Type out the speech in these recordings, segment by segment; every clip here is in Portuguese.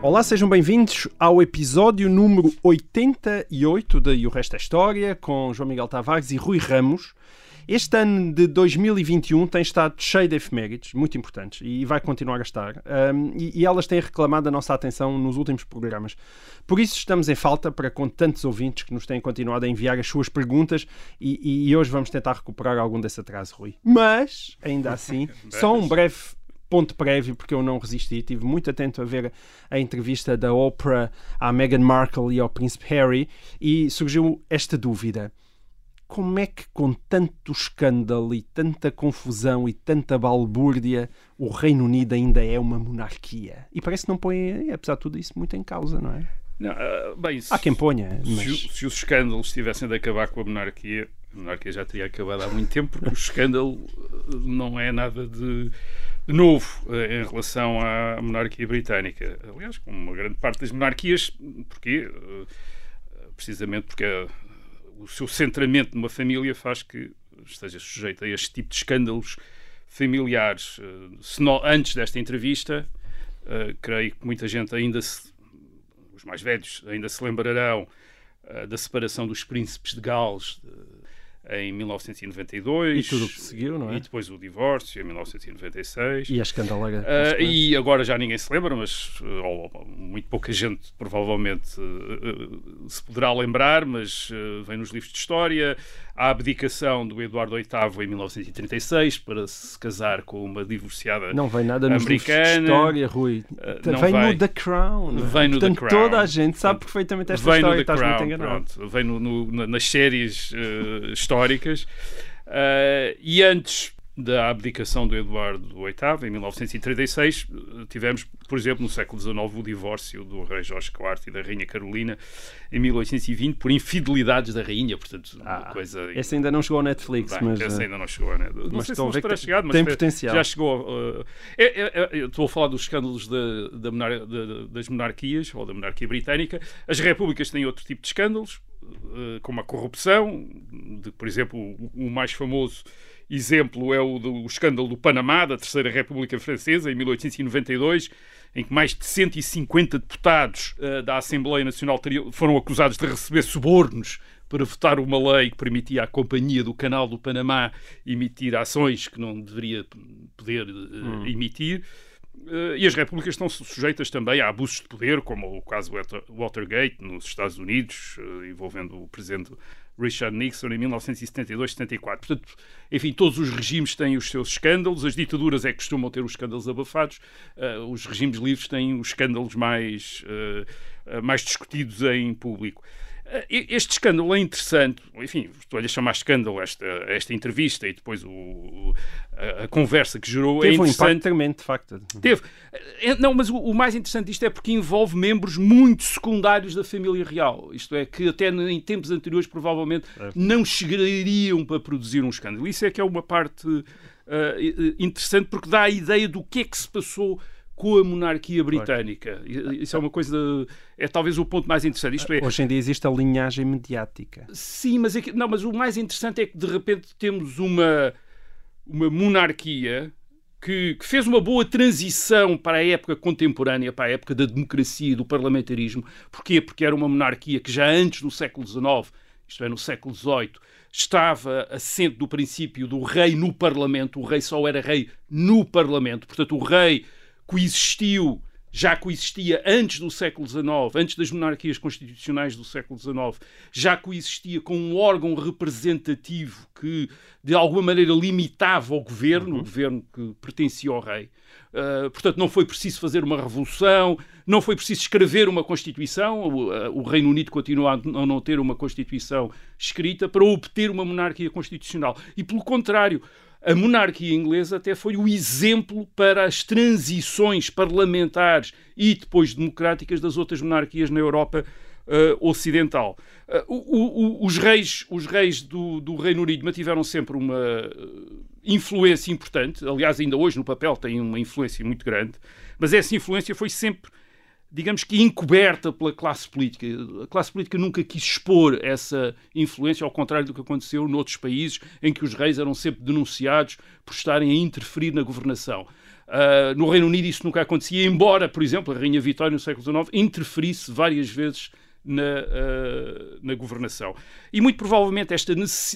Olá, sejam bem-vindos ao episódio número 88 de E o Resto é História, com João Miguel Tavares e Rui Ramos. Este ano de 2021 tem estado cheio de efemérides, muito importantes, e vai continuar a estar. Um, e, e elas têm reclamado a nossa atenção nos últimos programas. Por isso estamos em falta para com tantos ouvintes que nos têm continuado a enviar as suas perguntas e, e- e hoje vamos tentar recuperar algum desse atraso, Rui. Mas, ainda assim, só um breve ponto prévio, porque eu não resisti. Estive muito atento a ver a entrevista da Oprah à Meghan Markle e ao Príncipe Harry e surgiu esta dúvida. Como é que, com tanto escândalo e tanta confusão e tanta balbúrdia, o Reino Unido ainda é uma monarquia? E parece que não põe, apesar de tudo isso, muito em causa, não é? Não, ah, bem, se, Há quem ponha, se, mas... se os escândalos tivessem de acabar com a monarquia, a monarquia já teria acabado há muito tempo, porque o escândalo ah, não é nada de novo ah, em relação à monarquia britânica. Aliás, como uma grande parte das monarquias, porquê? Ah, Precisamente porque ah, o seu centramento numa família faz que esteja sujeito a este tipo de escândalos familiares. Se não- antes desta entrevista, creio que muita gente ainda se os mais velhos ainda se lembrarão eh, da separação dos príncipes de Gales eh, em 1992 E tudo o que seguiu, não é? e depois o divórcio em 1996 E a escandaleira. Uh, e agora já ninguém se lembra, mas ou- ou muito pouca gente provavelmente uh, uh, se poderá lembrar, mas uh, vem nos livros de história. A abdicação do Eduardo VIII em 1936 para se casar com uma divorciada Não vem nada nos americana. história, Rui. Uh, vem vai. no The Crown. Vem no The Portanto, Crown. toda a gente sabe perfeitamente esta vem história. The Estás muito Crown, enganado. pronto. Vem no- no- na- nas séries eh, históricas. Eh, e antes da abdicação do Eduardo VIII, em 1936, eh, tivemos, por exemplo, no século XIX, o divórcio do rei Jorge IV e da rainha Carolina em 1820 por infidelidades da rainha, portanto, Ah, coisa... Esse ainda não chegou ao Netflix, Bem, mas. eh, ainda não chegou, né? Não mas sei se não chegado, mas tem te- potencial. já chegou. uh, é- é- é- estou a falar dos escândalos da, da monar- da- das monarquias ou da monarquia britânica. As repúblicas têm outro tipo de escândalos, uh, como a corrupção. De, por exemplo, o, o mais famoso exemplo é o do escândalo do Panamá, da Terceira República Francesa, em 1892, em que mais de 150 deputados uh, da Assembleia Nacional teriam- foram acusados de receber subornos para votar uma lei que permitia à Companhia do Canal do Panamá emitir ações que não deveria poder eh, emitir. Eh, e as repúblicas estão su- sujeitas também a abusos de poder, como o caso Water- Watergate nos Estados Unidos, envolvendo o presidente Richard Nixon em 1972-74. Portanto, enfim, todos os regimes têm os seus escândalos, as ditaduras é que costumam ter os escândalos abafados, eh, os regimes livres têm os escândalos mais, eh, mais discutidos em público. Eh, Este escândalo é interessante, enfim, estou-lhe a chamar escândalo esta, esta entrevista e depois o, a, a conversa que gerou é Teve um impacto interessante. tremendo, de facto. Teve. Eh, Não, mas o, o mais interessante disto é porque envolve membros muito secundários da família real. Isto é, que até em tempos anteriores provavelmente não chegariam para produzir um escândalo. Isso é que é uma parte eh, eh, interessante porque dá a ideia do que é que se passou com a monarquia britânica. Isso é uma coisa. É talvez o ponto mais interessante. Isto é, Hoje em dia existe a linhagem mediática. Sim, mas, é que, não, mas o mais interessante é que de repente temos uma, uma monarquia que, que fez uma boa transição para a época contemporânea, para a época da democracia e do parlamentarismo. Porquê? Porque era uma monarquia que já antes do século XIX, isto é, no século XVIII, estava assente do princípio do rei no parlamento. O rei só era rei no parlamento. Portanto, o rei coexistiu já coexistia antes do século XIX, antes das monarquias constitucionais do século XIX, já coexistia com um órgão representativo que, de alguma maneira, limitava o governo, o governo que pertencia ao rei. Uh, portanto, não foi preciso fazer uma revolução, não foi preciso escrever uma Constituição. O, uh, o Reino Unido continua a não ter uma Constituição escrita para obter uma monarquia constitucional. E, pelo contrário, a monarquia inglesa até foi o exemplo para as transições parlamentares e depois democráticas das outras monarquias na Europa ocidental. O, o, os reis, os reis do, do, Reino Unido mantiveram sempre uma influência importante, aliás, ainda hoje no papel têm uma influência muito grande, mas essa influência foi sempre digamos que encoberta pela classe política. A classe política nunca quis expor essa influência, ao contrário do que aconteceu noutros países em que os reis eram sempre denunciados por estarem a interferir na governação. Uh, no Reino Unido isso nunca acontecia, embora, por exemplo, a Rainha Vitória no século XIX interferisse várias vezes na, uh, na governação. E muito provavelmente esta,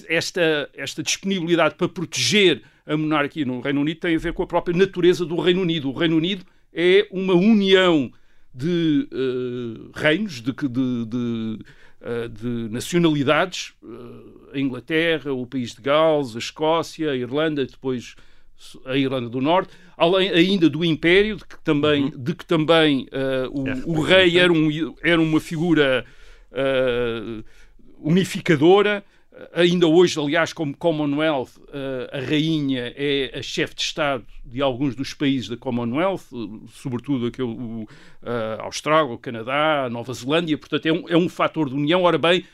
esta, esta disponibilidade para proteger a monarquia no Reino Unido tem a ver com a própria natureza do Reino Unido. O Reino Unido é uma união de uh, reinos, de, de, de, uh, de nacionalidades, uh, a Inglaterra, o país de Gales, a Escócia, a Irlanda, depois a Irlanda do Norte, além ainda do Império, de que também, uhum. de que também o, é, o, rei era, um, era uma figura unificadora, Ainda hoje, aliás, como Commonwealth, eh, a rainha é a chefe de Estado de alguns dos países da Commonwealth, sobretudo aquele, a Austrália, o Canadá, a Nova Zelândia, portanto é um, é um fator de união. Ora bem,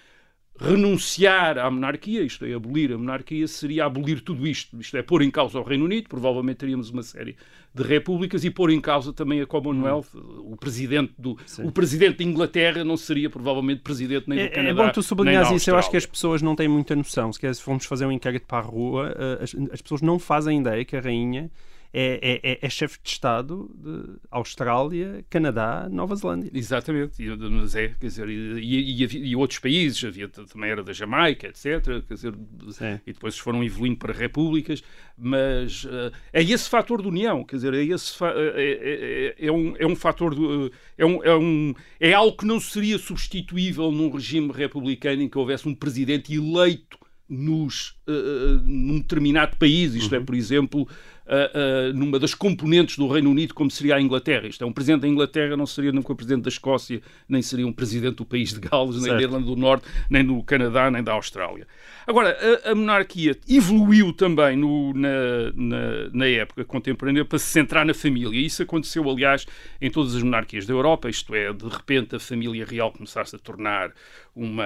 renunciar à monarquia, isto é, abolir a monarquia, seria abolir tudo isto. Isto é, pôr em causa o Reino Unido, provavelmente teríamos uma série de repúblicas e pôr em causa também a Commonwealth. Hum. O, presidente do, o presidente da Inglaterra não seria provavelmente presidente nem do é, Canadá. É bom tu sublinhas isso, eu acho que as pessoas não têm muita noção. Se, se formos fazer um inquérito para a rua, eh, as, as pessoas não fazem ideia que a rainha é, é, é, é chefe de Estado de Austrália, Canadá, Nova Zelândia. Exatamente, mas é, quer dizer, e, e, e, outros países, havia, também era da Jamaica, etc. Quer dizer, e depois foram evoluindo para repúblicas, mas uh, é esse fator de união, quer dizer, é, esse é, é, é, é, um, é um fator, de, é, um, é, um, é algo que não seria substituível num regime republicano em que houvesse um presidente eleito nos, uh, num determinado país, isto uhum. é, por exemplo, uh, uh, numa das componentes do Reino Unido, como seria a Inglaterra. Isto é, um presidente da Inglaterra não seria nunca o presidente da Escócia, nem seria um presidente do país de Gales, nem da Irlanda do Norte, nem do Canadá, nem da Austrália. Agora, a, a monarquia evoluiu também no, na, na, na, época contemporânea para se centrar na família. Isso aconteceu, aliás, em todas as monarquias da Europa, isto é, de repente a família real começasse a tornar uma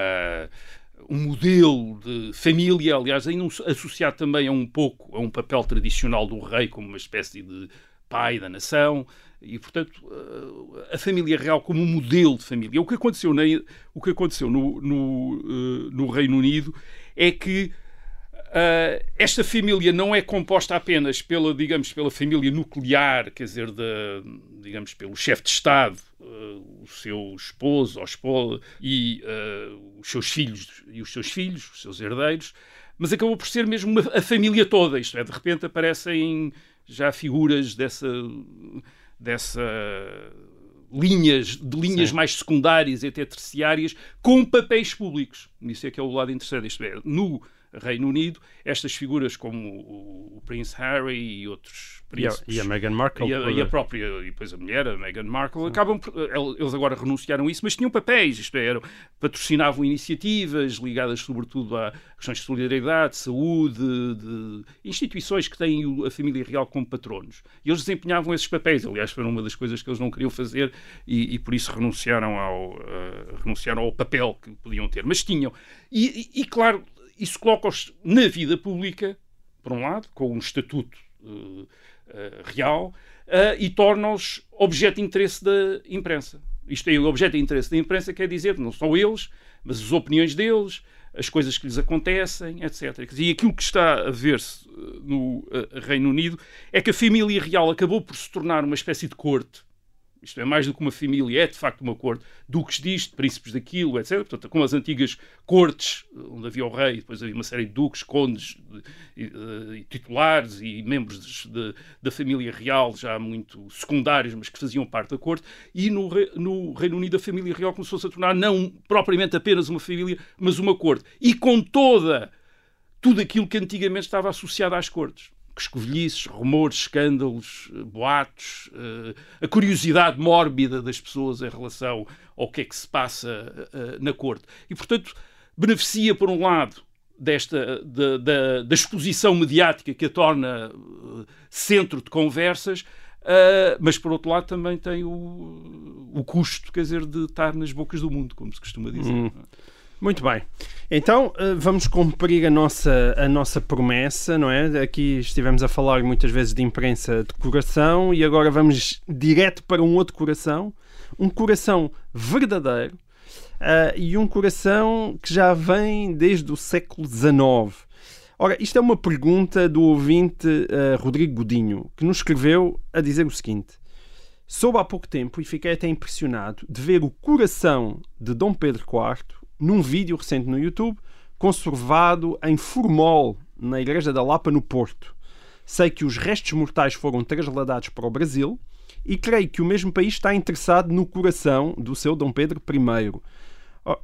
um modelo de família, aliás, ainda associado também a um pouco a um papel tradicional do rei como uma espécie de pai da nação e, portanto, eh, a família real como um modelo de família. O que aconteceu, na, o que aconteceu no, no, eh, no Reino Unido é que Uh, esta família não é composta apenas pela, digamos, pela família nuclear, quer dizer, de, digamos, pelo chefe de Estado, uh, o seu esposo ou esposa e uh, os seus filhos e os seus filhos, os seus herdeiros, mas acabou por ser mesmo uma, a família toda. Isto é, de repente aparecem já figuras dessa dessa linhas de linhas Sim. mais secundárias e até terciárias com papéis públicos. Isso é que é o lado interessante. Isto é, no Reino Unido, estas figuras como o, o Prince Harry e outros príncipes... E a, e a Meghan Markle. E a, e a, própria, e depois a mulher, a Meghan Markle, acabam por, eles agora renunciaram a isso, mas tinham papéis, isto é, patrocinavam iniciativas ligadas sobretudo a questões de solidariedade, de saúde, de instituições que têm a família real como patronos. E eles desempenhavam esses papéis, aliás, foi uma das coisas que eles não queriam fazer e, e por isso renunciaram ao, uh, renunciaram ao papel que podiam ter. Mas tinham. e, e claro, isso coloca-os na vida pública, por um lado, com um estatuto uh, uh, real, uh, e torna-os objeto de interesse da imprensa. Isto é, o objeto de interesse da imprensa quer dizer, não são eles, mas as opiniões deles, as coisas que lhes acontecem, etc. E aquilo que está a ver-se no Reino Unido é que a família real acabou por se tornar uma espécie de corte isto é mais do que uma família, é de facto uma corte, duques disto, príncipes daquilo, etc. Portanto, como as antigas cortes, onde havia o rei, depois havia uma série de duques, condes, e, eh, e titulares e membros de, da família real, já muito secundários, mas que faziam parte da corte, e no, no Reino Unido a família real começou-se a tornar não propriamente apenas uma família, mas uma corte. E com toda tudo aquilo que antigamente estava associado às cortes escovilhices, rumores, escândalos, eh, boatos, uh, a curiosidade mórbida das pessoas em relação ao que é que se passa uh, na corte. E, portanto, beneficia, por um lado, desta, da, da, da exposição mediática que a torna centro de conversas, Uh, mas por outro lado também tem o, o custo, quer dizer, de estar nas bocas do mundo, como se costuma dizer. Hum. Muito bem. Então uh, vamos cumprir a nossa, a nossa promessa, não é? Aqui estivemos a falar muitas vezes de imprensa de coração e agora vamos direto para um outro coração, um coração verdadeiro uh, e um coração que já vem desde o século XIX. Ora, isto é uma pergunta do ouvinte uh, Rodrigo Godinho, que nos escreveu a dizer o seguinte: Soube há pouco tempo e fiquei até impressionado de ver o coração de Dom Pedro IV num vídeo recente no YouTube, conservado em formol na Igreja da Lapa, no Porto. Sei que os restos mortais foram trasladados para o Brasil e creio que o mesmo país está interessado no coração do seu Dom Pedro I.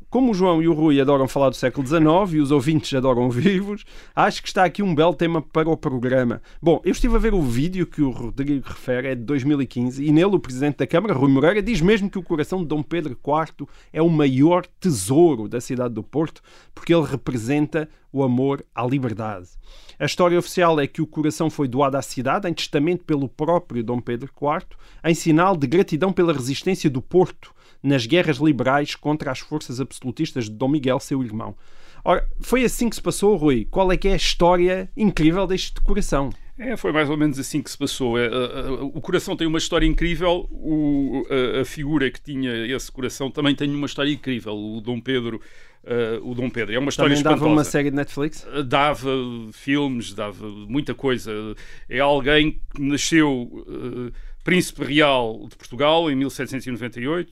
Como o João e o Rui adoram falar do século XIX e os ouvintes adoram vivos, acho que está aqui um belo tema para o programa. Bom, eu estive a ver o vídeo que o Rodrigo refere, é de 2015, e nele o Presidente da Câmara, Rui Moreira, diz mesmo que o coração de Dom Pedro IV é o maior tesouro da cidade do Porto, porque ele representa o amor à liberdade. A história oficial é que o coração foi doado à cidade em testamento pelo próprio Dom Pedro IV, em sinal de gratidão pela resistência do Porto nas guerras liberais contra as forças absolutistas de Dom Miguel, seu irmão. Ora, foi assim que se passou, Rui. Qual é que é a história incrível deste coração? É, foi mais ou menos assim que se passou. É, o coração tem uma história incrível, o, a, a, figura que tinha esse coração também tem uma história incrível. O Dom Pedro. Uh, o Dom Pedro. É uma história Também dava uma série de Netflix? Uh, dava filmes, dava muita coisa. É alguém que nasceu uh, príncipe real de Portugal em 1798,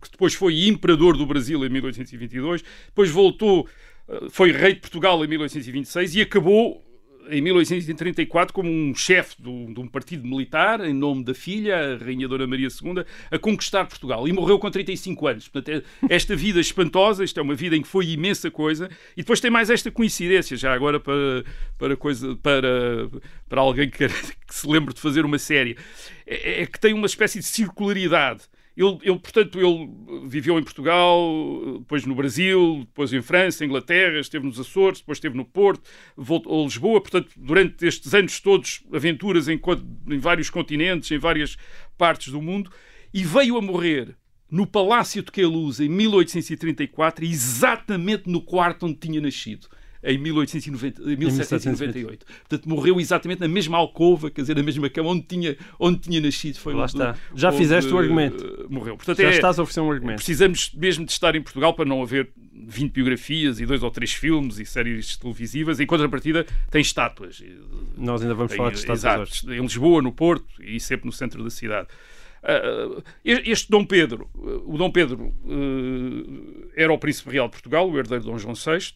que depois foi imperador do Brasil em 1822, depois voltou, eh, foi rei de Portugal em 1826 e acabou em 1834 como um chefe de um partido militar, em nome da filha, a Rainha Dona Maria II, a conquistar Portugal. E morreu com 35 anos. Portanto, é esta vida espantosa, isto é uma vida em que foi imensa coisa. E depois tem mais esta coincidência, já agora para, para, coisa, para, para alguém que, que se lembre de fazer uma série, é, é que tem uma espécie de circularidade ele, ele, portanto, ele viveu em Portugal, depois no Brasil, depois em França, Inglaterra, esteve nos Açores, depois esteve no Porto, voltou a Lisboa. Portanto, durante estes anos todos, aventuras em, em vários continentes, em várias partes do mundo, e veio a morrer no Palácio de Queluz em 1834, exatamente no quarto onde tinha nascido em 1890, 1798. Portanto, morreu exatamente na mesma alcova, quer dizer, na mesma cama onde tinha, onde tinha nascido. Foi Lá onde, está. Já onde, fizeste o argumento. Uh, morreu. Portanto, Já é, estás a oferecer um argumento. Precisamos mesmo de estar em Portugal para não haver 20 biografias e dois ou três filmes e séries televisivas. Em contrapartida, tem estátuas. Nós ainda vamos falar de estátuas exato. Em Lisboa, no Porto e sempre no centro da cidade. Uh, este Dom Pedro, uh, o Dom Pedro era o príncipe real de Portugal, o herdeiro de Dom João VI,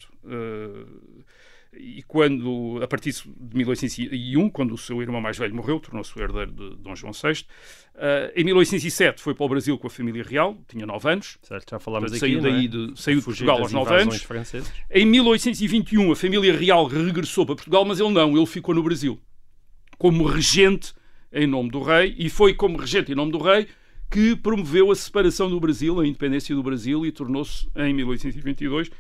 e quando, a partir de 1801, quando o seu irmão mais velho morreu, tornou-se o herdeiro de Dom João VI. Uh, em 1807 foi para o Brasil com a família real, tinha 9 anos. Certo, já falámos saiu aqui, daí é? de, saiu de Portugal aos 9 anos. Franceses. Em 1821 a família real regressou para Portugal, mas ele não, ele ficou no Brasil como regente em nome do rei e foi como regente em nome do rei que promoveu a separação do Brasil, a independência do Brasil e tornou-se em 1822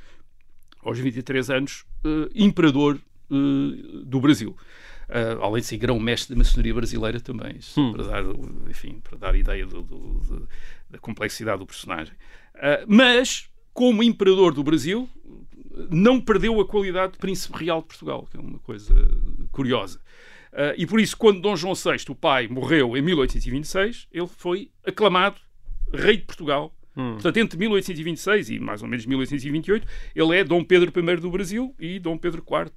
aos 23 anos, uh, imperador uh, do Brasil. Uh, além de ser grão-mestre da maçonaria brasileira também, hum. para, dar, enfim, para dar ideia do, do, do, da complexidade do personagem. mas, como imperador do Brasil, não perdeu a qualidade de príncipe real de Portugal, que é uma coisa curiosa. Uh, e por isso, quando Dom João VI, o pai, morreu em 1826, ele foi aclamado rei de Portugal Hum. Portanto, entre 1826 e mais ou menos 1828, ele é Dom Pedro I do Brasil e Dom Pedro IV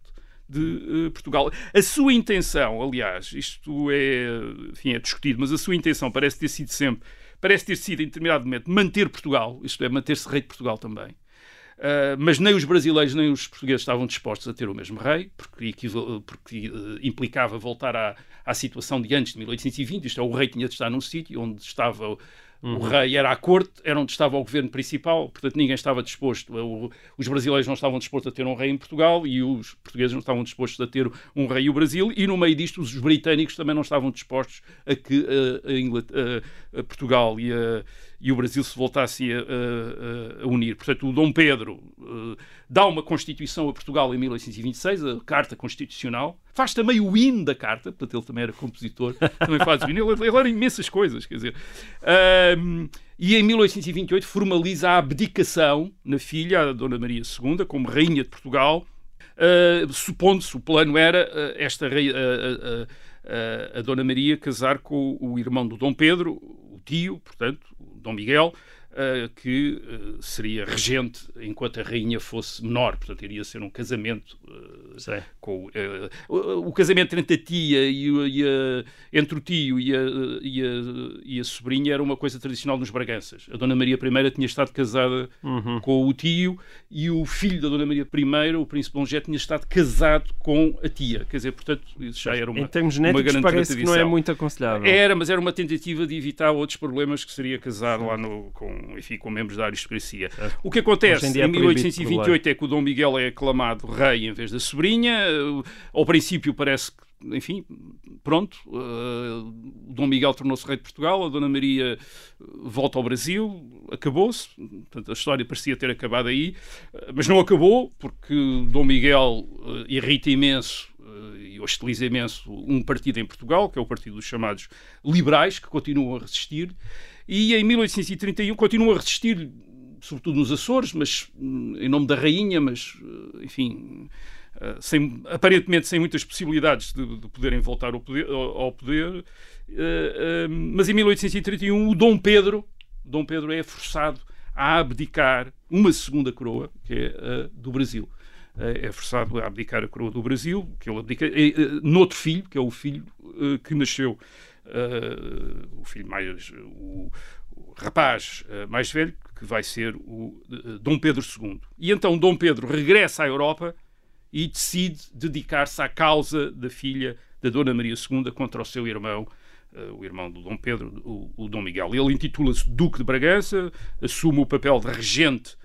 de uh, Portugal. A sua intenção, aliás, isto é, enfim, é discutido, mas a sua intenção parece ter sido sempre, parece ter sido, em determinado momento, manter Portugal, isto é, manter-se rei de Portugal também. Uh, mas nem os brasileiros nem os portugueses estavam dispostos a ter o mesmo rei, porque, porque uh, implicava voltar à, à situação de antes de 1820. Isto é, o rei tinha de estar num sítio onde estava Uhum. O rei era à corte, era onde estava o governo principal, portanto ninguém estava disposto. O, os brasileiros não estavam dispostos a ter um rei em Portugal e os portugueses não estavam dispostos a ter um rei no Brasil. E no meio disto, os britânicos também não estavam dispostos a que a, a, a Portugal e, e, o Brasil se voltassem a, unir. Portanto, o Dom Pedro uh, dá uma Constituição a Portugal em 1826, a Carta Constitucional faz também o hino da carta, portanto ele também era compositor, também faz o hino, ele, ele era imensas coisas, quer dizer. E em 1828 formaliza a abdicação na filha, a Dona Maria II, como Rainha de Portugal, uh, supondo-se, o plano era uh, esta uh, a Dona Maria casar com o irmão do Dom Pedro, tio, portanto, Dom Miguel, que uh, seria regente enquanto a rainha fosse menor, portanto iria ser um casamento uh, com o, o, casamento entre a tia e, e a, entre o tio e a, e, a, e a sobrinha era uma coisa tradicional nos Braganças. A Dona Maria I tinha estado casada uhum. com o tio e o filho da Dona Maria I, o príncipe José, tinha estado casado com a tia. Quer dizer, portanto, isso já era uma Em termos genéticos parece que não é muito aconselhável. Era, mas era uma tentativa de evitar outros problemas que seria casar lá no, com enfim, com membros da aristocracia. É. O que acontece em, em 1828 é que o Dom Miguel é aclamado rei em vez da sobrinha. Ao princípio parece que enfim, pronto, uh, o Dom Miguel tornou-se rei de Portugal, a Dona Maria volta ao Brasil, acabou-se, a história parecia ter acabado aí, mas não acabou, porque Dom Miguel uh, irrita imenso uh, e hostiliza imenso um partido em Portugal, que é o partido dos chamados liberais, que continuam a resistir, e em 1831 continua a resistir, sobretudo nos Açores, mas hum, em nome da rainha, mas eh, enfim, eh, sem, aparentemente sem muitas possibilidades de, de poderem voltar ao poder. Ao poder. Eh, mas em 1831 o Dom Pedro, Dom Pedro é forçado a abdicar uma segunda coroa, que é a do Brasil. É forçado a abdicar a coroa do Brasil, que ele abdica, é, noutro filho, que é o filho que nasceu uh, o filho mais. O, o rapaz uh, mais velho, que vai ser o uh, Dom Pedro II. E então Dom Pedro regressa à Europa e decide dedicar-se à causa da filha da Dona Maria II contra o seu irmão, o irmão do Dom Pedro, o, o Dom Miguel. Ele intitula-se Duque de Bragança, assume o papel de regente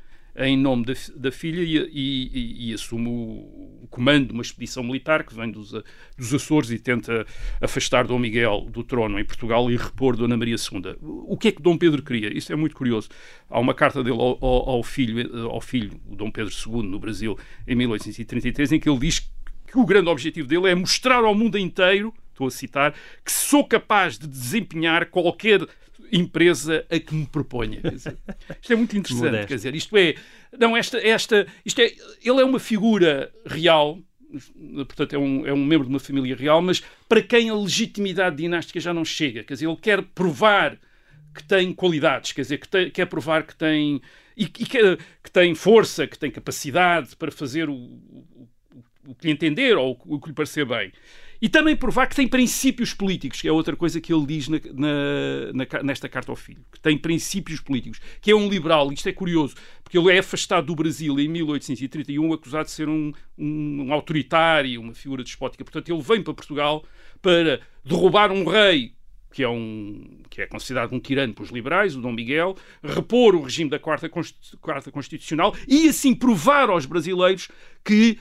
em nome da, da filha e, e, e, assume o, comando de uma expedição militar que vem dos, dos Açores e tenta afastar Dom Miguel do trono em Portugal e repor Dona Maria II. O que é que Dom Pedro queria? Isso é muito curioso. Há uma carta dele ao, ao, filho, ao filho, Dom Pedro II, no Brasil, em 1833, em que ele diz que o grande objetivo dele é mostrar ao mundo inteiro, estou a citar, que sou capaz de desempenhar qualquer empresa a que me proponha. Dizer, isto é muito interessante, Modesto. quer dizer, isto é, não, esta, esta, isto é, ele é uma figura real, portanto é um, é um membro de uma família real, mas para quem a legitimidade dinástica já não chega, quer dizer, ele quer provar que tem qualidades, quer dizer, que tem, quer provar que tem e, e que, que, tem força, que tem capacidade para fazer o, o, o que lhe entender ou o que lhe parecer bem. E também provar que tem princípios políticos, que é outra coisa que ele diz na, na, na, nesta carta ao filho, que tem princípios políticos, que é um liberal. Isto é curioso, porque ele é afastado do Brasil em 1831, acusado de ser um, um, um autoritário, uma figura despótica. Portanto, ele vem para Portugal para derrubar um rei que é, um, que é considerado um tirano pelos liberais, o Dom Miguel, repor o regime da Quarta, Constitucional e assim provar aos brasileiros que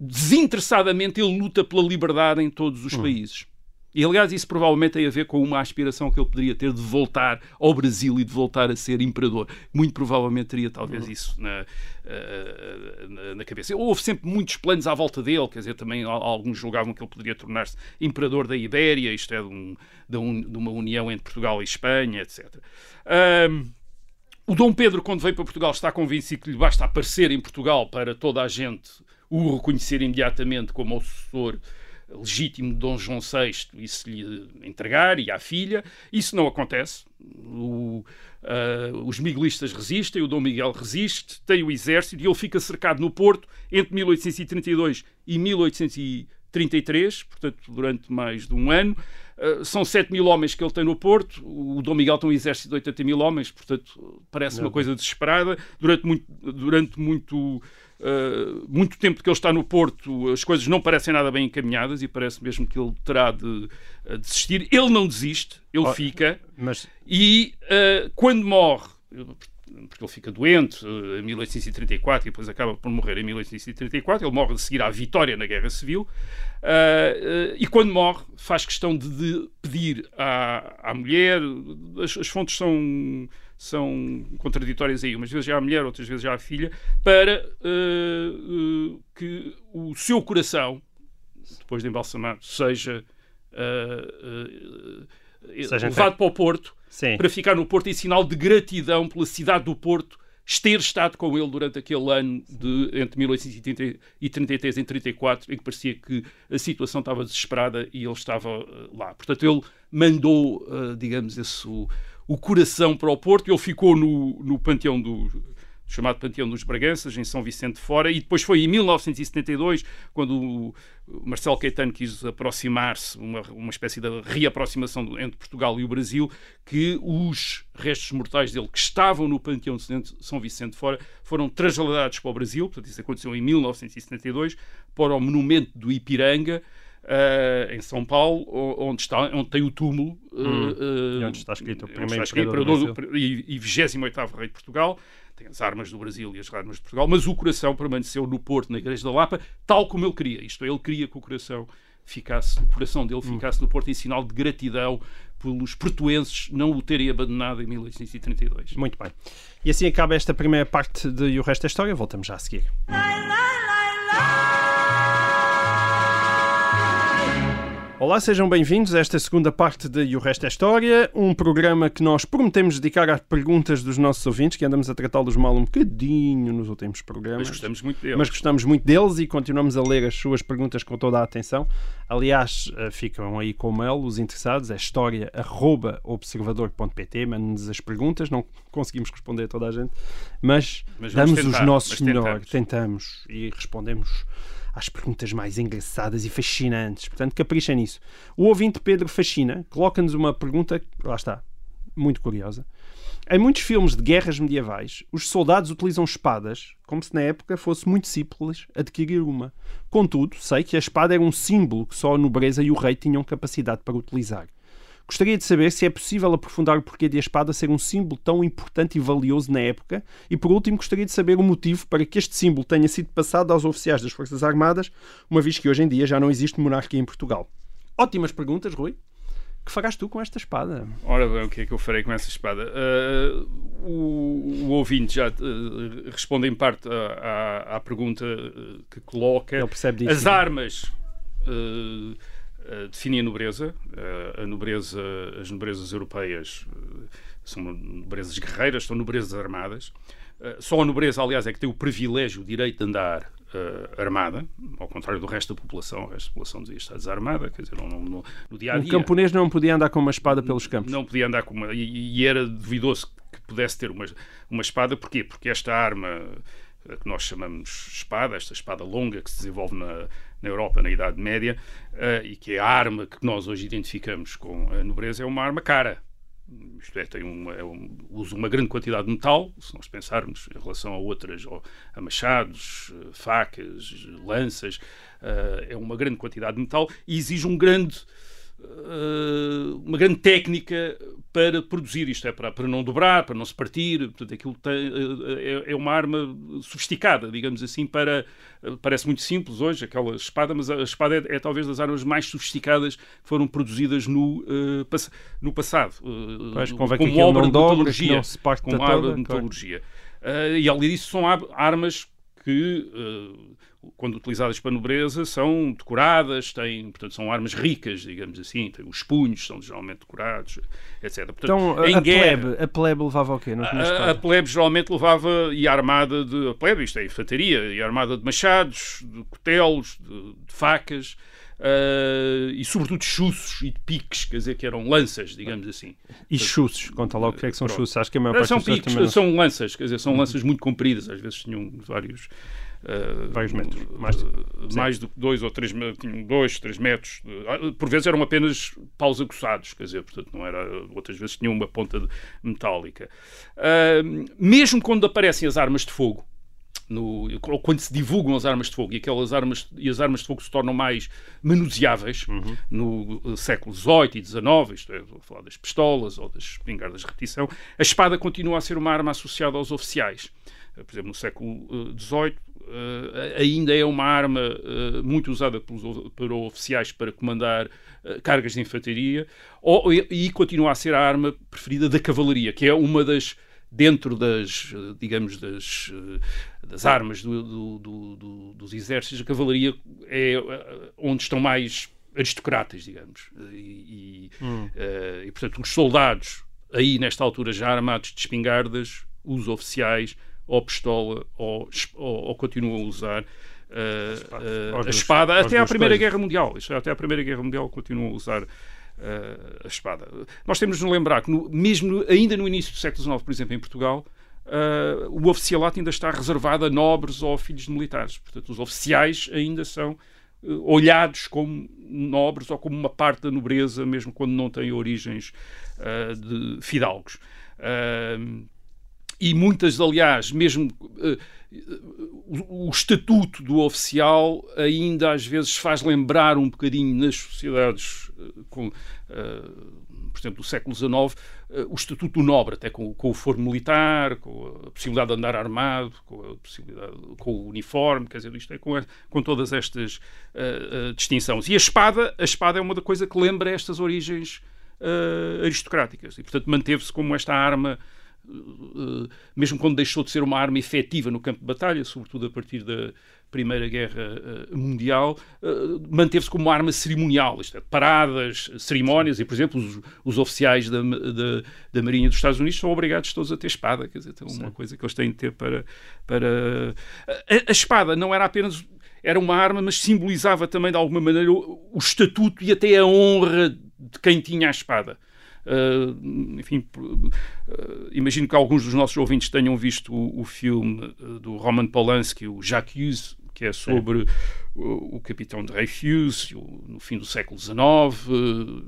desinteressadamente ele luta pela liberdade em todos os hum. países. E, aliás, isso provavelmente tem a ver com uma aspiração que ele poderia ter de voltar ao Brasil e de voltar a ser imperador. Muito provavelmente teria, talvez, hum. isso na, uh, na, na, cabeça. Houve sempre muitos planos à volta dele, quer dizer, também alguns julgavam que ele poderia tornar-se imperador da Ibéria, isto é, de, um, de, um, de, uma união entre Portugal e Espanha, etc. Um, o Dom Pedro, quando veio para Portugal, está convencido que lhe basta aparecer em Portugal para toda a gente o reconhecer imediatamente como o sucessor legítimo de Dom João VI e se lhe entregar e à filha. Isso não acontece. O, uh, os miguelistas resistem, o Dom Miguel resiste, tem o exército e ele fica cercado no Porto entre 1832 e 1833, portanto, durante mais de um ano. Uh, são 7 mil homens que ele tem no Porto, o Dom Miguel tem um exército de 80 mil homens, portanto, parece não. uma coisa desesperada. Durante muito, durante muito Uh, muito tempo que ele está no Porto, as coisas não parecem nada bem encaminhadas e parece mesmo que ele terá de uh, desistir. Ele não desiste, ele oh, fica. Mas... E uh, quando morre, porque ele fica doente em 1834 e depois acaba por morrer em 1834, ele morre de seguir à vitória na Guerra Civil. e quando morre, faz questão de, de pedir à, à mulher, as, as fontes são são contraditórias aí, umas vezes já a mulher, outras vezes já a filha, para uh, uh, que o seu coração depois de embalsamado, seja, uh, Seja levado para o Porto, Sim. para ficar no Porto em sinal de gratidão pela cidade do Porto ter estado com ele durante aquele ano de entre 1833 e 34, em que parecia que a situação estava desesperada e ele estava uh, lá. Portanto, ele mandou, uh, digamos, esse, o, o, coração para o Porto. Ele ficou no, no panteão do chamado Panteão dos Braganças, em São Vicente de Fora, e depois foi em 1972, quando o Marcelo Caetano quis aproximar-se, uma, uma espécie de reaproximação entre Portugal e o Brasil, que os restos mortais dele, que estavam no Panteão de São Vicente de Fora, foram trasladados para o Brasil, portanto isso aconteceu em 1972, para o monumento do Ipiranga, Uh, em São Paulo, onde, está, onde tem o túmulo. Hum. Uh, onde está escrito o primeiro imperador e, e 28 rei de Portugal tem as armas do Brasil e as armas de Portugal, mas o coração permaneceu no Porto, na Igreja da Lapa, tal como ele queria. Isto é, ele queria que o coração ficasse, o coração dele ficasse hum. no Porto em sinal de gratidão pelos portuenses não o terem abandonado em 1832. Muito bem. E assim acaba esta primeira parte de E o Resto da História. Voltamos já a seguir. Olá, sejam bem-vindos a esta segunda parte de E o Resto é História, um programa que nós prometemos dedicar às perguntas dos nossos ouvintes, que andamos a tratá-los mal um bocadinho nos últimos programas. Mas gostamos muito deles. Mas gostamos muito deles e continuamos a ler as suas perguntas com toda a atenção. Aliás, eh, ficam aí com o mail, os interessados, é história.observador.pt, mandem-nos as perguntas, não conseguimos responder a toda a gente, mas, mas damos tentar, os nossos melhores, tentamos e respondemos às perguntas mais engraçadas e fascinantes. Portanto, caprichem nisso. O ouvinte Pedro Fascina coloca-nos uma pergunta, lá está, muito curiosa. Em muitos filmes de guerras medievais, os soldados utilizam espadas, como se na época fosse muito simples adquirir uma. Contudo, sei que a espada era um símbolo que só a nobreza e o rei tinham capacidade para utilizar. Gostaria de saber se é possível aprofundar o porquê de a espada ser um símbolo tão importante e valioso na época. E por último, gostaria de saber o motivo para que este símbolo tenha sido passado aos oficiais das Forças Armadas, uma vez que hoje em dia já não existe monarquia em Portugal. Ótimas perguntas, Rui. Que farás tu com esta espada? Ora bem, o que é que eu farei com essa espada? Uh, o, o, ouvinte já uh, responde em parte à, à, à pergunta que coloca. Ele percebe disso. As armas. Uh, uh, a nobreza. Uh, a nobreza, as nobrezas europeias uh, são nobrezas guerreiras, são nobrezas armadas. só a nobreza, aliás, é que tem o privilégio, o direito de andar armada, ao contrário do resto da população. O resto da população dizia estar desarmada, quer dizer, no, no, no dia a dia. O camponês não podia andar com uma espada pelos campos. Não podia andar com uma. E, e era duvidoso que pudesse ter uma, uma espada. Porquê? Porque esta arma que nós chamamos espada, esta espada longa que se desenvolve na, na Europa na Idade Média uh, e que a arma que nós hoje identificamos com a nobreza, é uma arma cara. Isto é, tem uma, é um, usa uma grande quantidade de metal, se nós pensarmos em relação a outras, a machados, eh, facas, lanças, uh, é uma grande quantidade de metal e exige um grande uma grande técnica para produzir. Isto, é para, para não dobrar, para não se partir, portanto aquilo tem, uh, é, é, uma arma sofisticada, digamos assim, para uh, parece muito simples hoje, aquela espada, mas a espada é, é, talvez das armas mais sofisticadas que foram produzidas no, pass no passado, pois, como obra de metodologia, como obra de metodologia. e além disso são armas que quando utilizadas para nobreza, são decoradas, têm, portanto, são armas ricas, digamos assim, tem, os punhos são geralmente decorados, etc. Portanto, então, em a, guerra, plebe, a plebe levava o quê? A, a, plebe geralmente levava e armada de. A plebe, isto é infantaria, e armada de machados, de cotelos, de, de facas. Uh, e sobretudo chuços e de piques, quer dizer, que eram lanças, digamos assim. E chuços, conta logo o que é que são chuços, acho que a maior parte são piques, não... são lanças, quer dizer, são uhum. lanças muito compridas, às vezes tinham vários Uh, Vários metros. Mais, mais do que dois ou três, tinham dois, três metros. Ah, por vezes eram apenas paus aguçados, quer dizer, portanto, não era. Outras vezes tinham uma ponta metálica. Uh, mesmo quando aparecem as armas de fogo, no, quando se divulgam as armas de fogo e aquelas armas e as armas de fogo se tornam mais manuseáveis uhum. no século XVIII e XIX, isto é, vou falar das pistolas ou das espingardas de repetição, a espada continua a ser uma arma associada aos oficiais. Por exemplo, no século XVIII, Uh, ainda é uma arma muito usada pelos, por oficiais para comandar cargas de infantaria ou, e, e, continua a ser a arma preferida da cavalaria, que é uma das dentro das, digamos, das, das armas do, do, do, do, dos exércitos, a cavalaria é uh, onde estão mais aristocratas, digamos. E, hum. uh, e, portanto, os soldados, aí nesta altura já armados de espingardas, os oficiais, ou pistola, ou, ou, ou continuam a usar. Uh, uh, a espada, até à Primeira Guerra Mundial. É, até à Primeira Guerra Mundial continuam a usar a espada. Nós temos de nos lembrar que, no, mesmo ainda no início do século XIX, por exemplo, em Portugal, o oficialato ainda está reservado a nobres ou filhos de militares. Portanto, os oficiais ainda são olhados como nobres ou como uma parte da nobreza, mesmo quando não têm origens de fidalgos. E muitas, aliás, mesmo o, o, estatuto do oficial ainda às vezes faz lembrar um bocadinho nas sociedades eh, com, uh, por exemplo, do século XIX, uh, o estatuto do nobre, até com, com, o foro militar, com a possibilidade de andar armado, com, a possibilidade, com o uniforme, quer dizer, isto é com, com todas estas uh, distinções. E a espada, a espada é uma coisa que lembra estas origens aristocráticas e, portanto, manteve-se como esta arma eh, mesmo quando deixou de ser uma arma efetiva no campo de batalha, sobretudo a partir da Primeira Guerra eh, Mundial, eh, manteve-se como uma arma cerimonial, isto é, paradas, cerimónias, e, por exemplo, os, os oficiais da, da, da, Marinha dos Estados Unidos são obrigados todos a ter espada, quer dizer, é uma coisa que eles têm de ter para... para... A, a espada não era apenas era uma arma, mas simbolizava também de alguma maneira o, o, estatuto e até a honra de quem tinha a espada. Uh, enfim, uh, imagino que alguns dos nossos ouvintes tenham visto o, o filme uh, do Roman Polanski, o Jacques, que é sobre o, o, capitão Dreyfus, no fim do século XIX,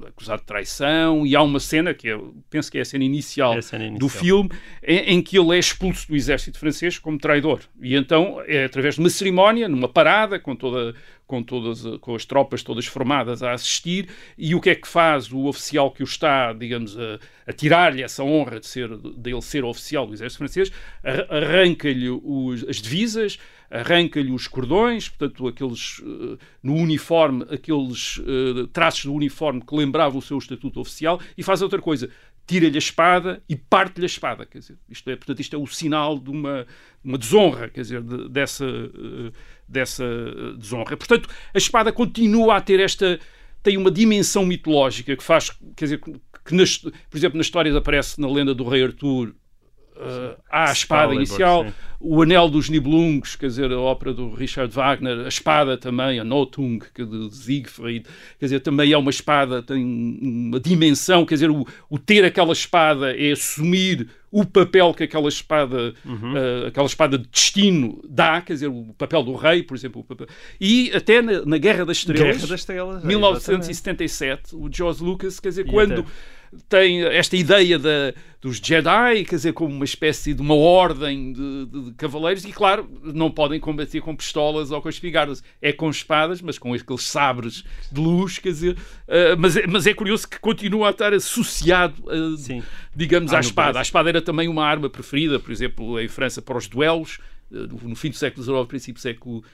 acusado de traição, e há uma cena, que é, penso que é a cena inicial, é a cena inicial. do filme, em, em, que ele é expulso do exército francês como traidor. E então é através de uma cerimónia, numa parada, com toda com, todas, com as tropas todas formadas a assistir, e o que é que faz o oficial que o está, digamos, a, a tirar-lhe essa honra de, ser, de ele ser oficial do exército francês, arranca-lhe as divisas, arranca-lhe os cordões, portanto, aqueles uh, no uniforme, aqueles uh, traços do uniforme que lembravam o seu estatuto oficial, e faz outra coisa, tira-lhe a espada e parte-lhe a espada. Quer dizer, isto é, portanto, isto é o sinal de uma, uma desonra, quer dizer, de, dessa, uh, dessa desonra. Portanto, a espada continua a ter esta tem uma dimensão mitológica que faz, quer dizer, que nas, por exemplo, na história aparece na lenda do rei Artur Uh, há a espada inicial, sim. o Anel dos Nibelungos, quer dizer, a ópera do Richard Wagner, a espada também, a Notung, que de Siegfried, quer dizer, também é uma espada, tem uma dimensão, quer dizer, o, o ter aquela espada é assumir o papel que aquela espada, uhum. uh, aquela espada de destino dá, quer dizer, o papel do rei, por exemplo, e até na, na Guerra das Estrelas, Guerra das Estrelas 1977, o George Lucas, quer dizer, e quando até tem esta ideia da, dos Jedi, quer dizer, como uma espécie de uma ordem de, de, de, cavaleiros, e claro, não podem combater com pistolas ou com espingardas, é com espadas, mas com aqueles sabres de luz, quer dizer, uh, mas, é, mas é curioso que continua a estar associado, uh, digamos, à espada. A espada era também uma arma preferida, por exemplo, em França para os duelos, uh, no fim do século XIX, princípio do século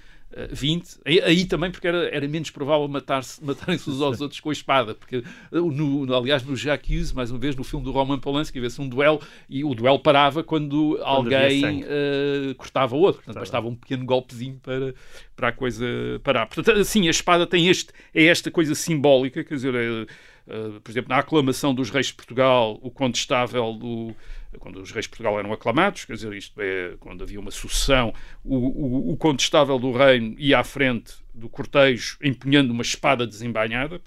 20, aí, aí, também porque era, era menos provável matarem-se uns aos outros com a espada, porque no, no, aliás no Jacques, mais uma vez no filme do Roman Polanski, havia-se um duelo e o duelo parava quando, quando alguém uh, cortava o outro, portanto bastava um pequeno golpezinho para, para a coisa parar. Portanto, assim, a espada tem este, é esta coisa simbólica, quer dizer, é, uh, por exemplo, na aclamação dos reis de Portugal, o contestável do quando os reis de Portugal eram aclamados, quer dizer, isto é, quando havia uma sucessão, o, o, o contestável do reino ia à frente do cortejo empunhando uma espada desembainhada,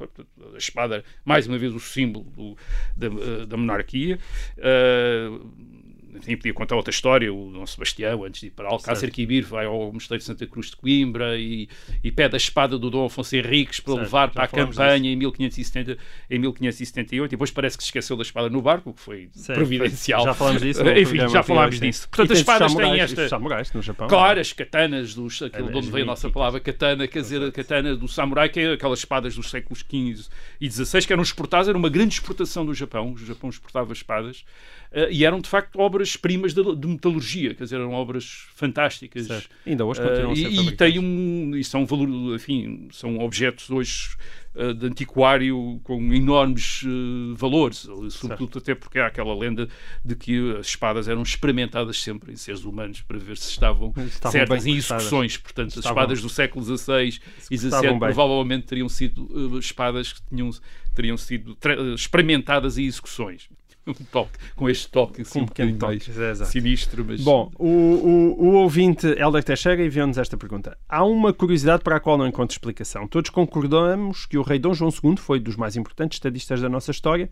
a espada, mais uma vez, o símbolo do, da, da, monarquia. Uh, enfim, podia contar outra história, o Dom Sebastião, antes de ir para Alcácer Quibir, vai ao Mosteiro de Santa Cruz de Coimbra e, e pede a espada do Dom Afonso Henriques para certo, levar para a campanha em, 1570, em 1578, e depois parece que se esqueceu da espada no barco, o que foi certo, providencial. Já falámos disso. Enfim, já falámos disso. Portanto, as espadas têm esta... samurais no Japão. Claro, as katanas, dos, aquilo é, de onde veio a nossa palavra katana, quer dizer, a katana do samurai, que é aquelas espadas dos séculos XV e XVI, que eram exportadas, era uma grande exportação do Japão, o Japão exportava espadas, uh, e eram de facto obras obras-primas de, de metalurgia, quer dizer, eram obras fantásticas. Certo. Ainda hoje continuam Uh, a ser e, e tem um, e são valor, enfim, são objetos hoje uh, de antiquário com enormes uh, valores, sobretudo até porque há aquela lenda de que as espadas eram experimentadas sempre em seres humanos para ver se estavam, Estavam certas em execuções. Portanto, as Estavam- espadas do século XVI e XVII provavelmente teriam sido espadas que tinham, teriam sido experimentadas em execuções. Um toque, com este toque assim, Com um pequeno toque, mais é, sinistro, mas Bom, o, o, o ouvinte Helder Teixeira enviou-nos esta pergunta. Há uma curiosidade para a qual não encontro explicação. Todos concordamos que o rei Dom João II foi dos mais importantes estadistas da nossa história.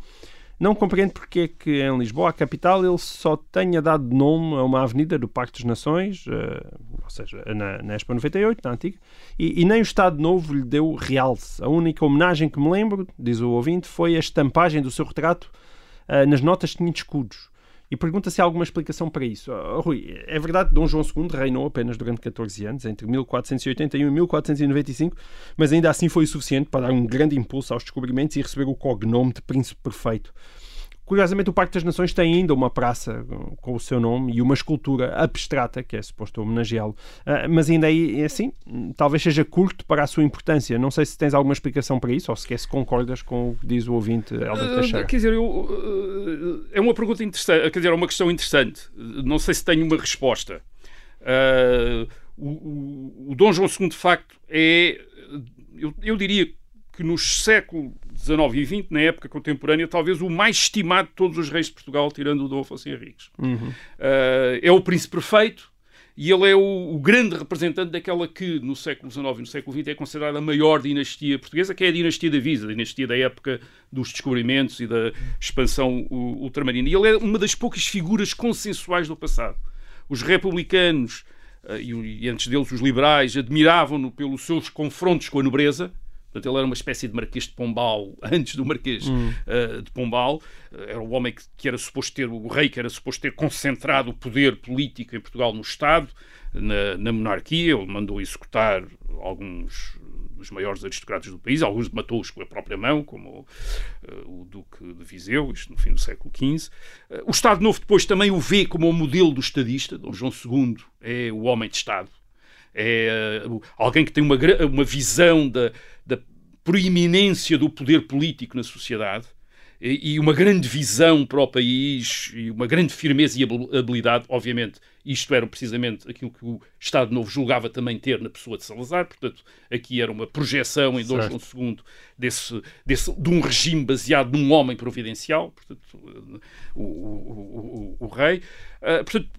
Não compreendo porque é que em Lisboa, a capital, ele só tenha dado nome a uma avenida do Parque das Nações, eh, ou seja, na, na Expo 98, na antiga, e, e nem o Estado Novo lhe deu realce. A única homenagem que me lembro, diz o ouvinte, foi a estampagem do seu retrato ah, nas notas tinha escudos. E pergunta se há alguma explicação para isso. Oh, Rui, é verdade que Dom João II reinou apenas durante 14 anos, entre 1481 e 1495, mas ainda assim foi o suficiente para dar um grande impulso aos descobrimentos e receber o cognome de Príncipe Perfeito. Curiosamente, o Parque das Nações tem ainda uma praça uh, com o seu nome e uma escultura abstrata, que é suposto homenageá-lo. Ah, mas ainda aí, é assim, talvez seja curto para a sua importância. Não sei se tens alguma explicação para isso ou sequer se concordas com o que diz o ouvinte Helder Uh, Teixeira. quer dizer, eu, uh, é uma pergunta interessante, quer dizer, é uma questão interessante. Uh, Não sei se tenho uma resposta. Uh, o, o- o Dom João II, de facto, é. Eu, eu diria que nos séculos XIX e XX, na época contemporânea, talvez o mais estimado de todos os reis de Portugal, tirando o Dom Afonso Henriques. Uh, é o príncipe perfeito e ele é o, o grande representante daquela que no século XIX e no século XX é considerada a maior dinastia portuguesa, que é a dinastia da Visa, a dinastia da época dos descobrimentos e da expansão ultramarina. E ele é uma das poucas figuras consensuais do passado. Os republicanos eh, e, e antes deles os liberais admiravam-no pelos seus confrontos com a nobreza. Portanto, ele era uma espécie de Marquês de Pombal antes do Marquês eh, de Pombal. Era o homem que, que era suposto ter, o rei que era suposto ter concentrado o poder político em Portugal no Estado, na, na monarquia. Ele mandou executar alguns dos maiores aristocratas do país, alguns matou-os com a própria mão, como eh, o Duque de Viseu, isto no fim do século XV. Eh, o Estado Novo depois também o vê como o modelo do estadista. Dom João II é o homem de Estado é alguém que tem uma, uma visão da, da proeminência do poder político na sociedade e, uma grande visão para o país e uma grande firmeza e habil- habilidade, obviamente. Isto era precisamente aquilo que o Estado Novo julgava também ter na pessoa de Salazar, portanto, aqui era uma projeção em Dom. João II desse, desse, de um regime baseado num homem providencial, portanto, o, o, o, o- o rei. Uh, portanto,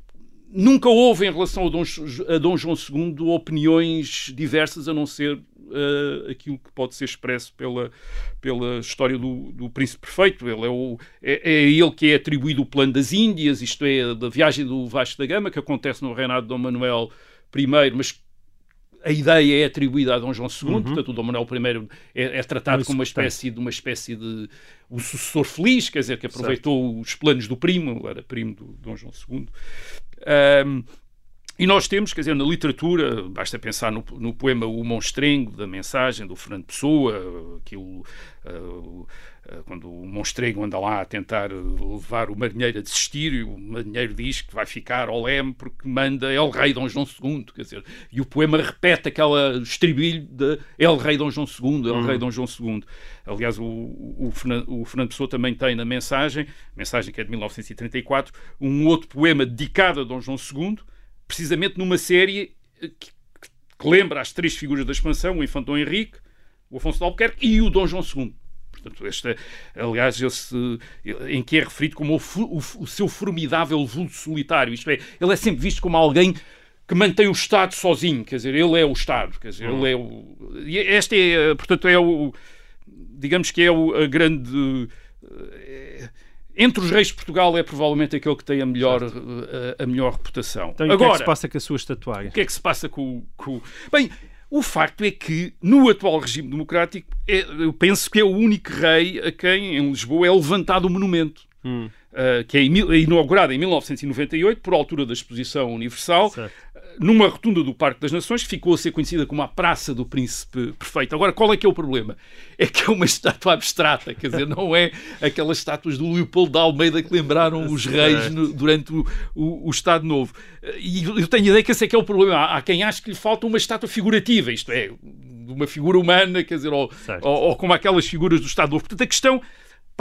nunca houve em relação a Dom, a Dom João II opiniões diversas a não ser eh, aquilo que pode ser expresso pela, pela história do, do Príncipe Perfeito. Ele é, o, é, é ele que é atribuído o plano das Índias, isto é, da viagem do Vasco da Gama, que acontece no reinado de Dom Manuel I, mas a ideia é atribuída a Dom João II, portanto o Dom Manuel I é, é tratado Um como uma espécie de uma espécie de o sucessor feliz, quer dizer, que aproveitou os planos do primo, era primo do Dom João II. Ahm, e nós temos, quer dizer, na literatura, basta pensar no, no poema O Monstrengo, da mensagem do Fernando Pessoa, aquilo, ah, quando o monstrengo anda lá a tentar levar o marinheiro a desistir, e o marinheiro diz que vai ficar ao leme porque manda El Rei Dom João II, quer dizer, e o poema repete aquela estribilho de El Rei Dom João II, El Rei Dom João II. Aliás, o, o, Fernando, o Fernando Pessoa também tem na mensagem, mensagem que é de 1934, um outro poema dedicado a Dom João II, precisamente numa série eh, que, que lembra as três figuras da expansão, o Infante Dom Henrique, o Afonso de Albuquerque e o Dom João II. Portanto, este, aliás, esse, em que é referido como o, o, o seu formidável vulto solitário. Isto é, ele é sempre visto como alguém que mantém o Estado sozinho. Quer dizer, ele é o Estado. Quer dizer, ele é o... E este é, portanto, é o... Digamos que é o, a grande... eh, Entre os reis de Portugal é provavelmente aquele que tem a melhor, eh, a, a melhor reputação. Então, e o que é que se passa com a sua estatuária? O que é que se passa com, o- com... Bem, o facto é que, no atual regime democrático, é- eu penso que é o único rei a quem, em Lisboa, é levantado o monumento. Hum. Uh, que é inaugurado em 1998, por altura da Exposição Universal. Certo. Numa rotunda do Parque das Nações, que ficou a ser conhecida como a Praça do Príncipe Perfeito. Agora, qual é que é o problema? É que é uma estátua abstrata, quer dizer, não é aquelas estátuas do Leopoldo de Almeida que lembraram os reis no, durante o, o, o, Estado Novo. E eu tenho a ideia que esse é que é o problema. Há, há quem ache que lhe falta uma estátua figurativa, isto é, uma figura humana, quer dizer, ou, ou, ou como aquelas figuras do Estado Novo. Portanto, a questão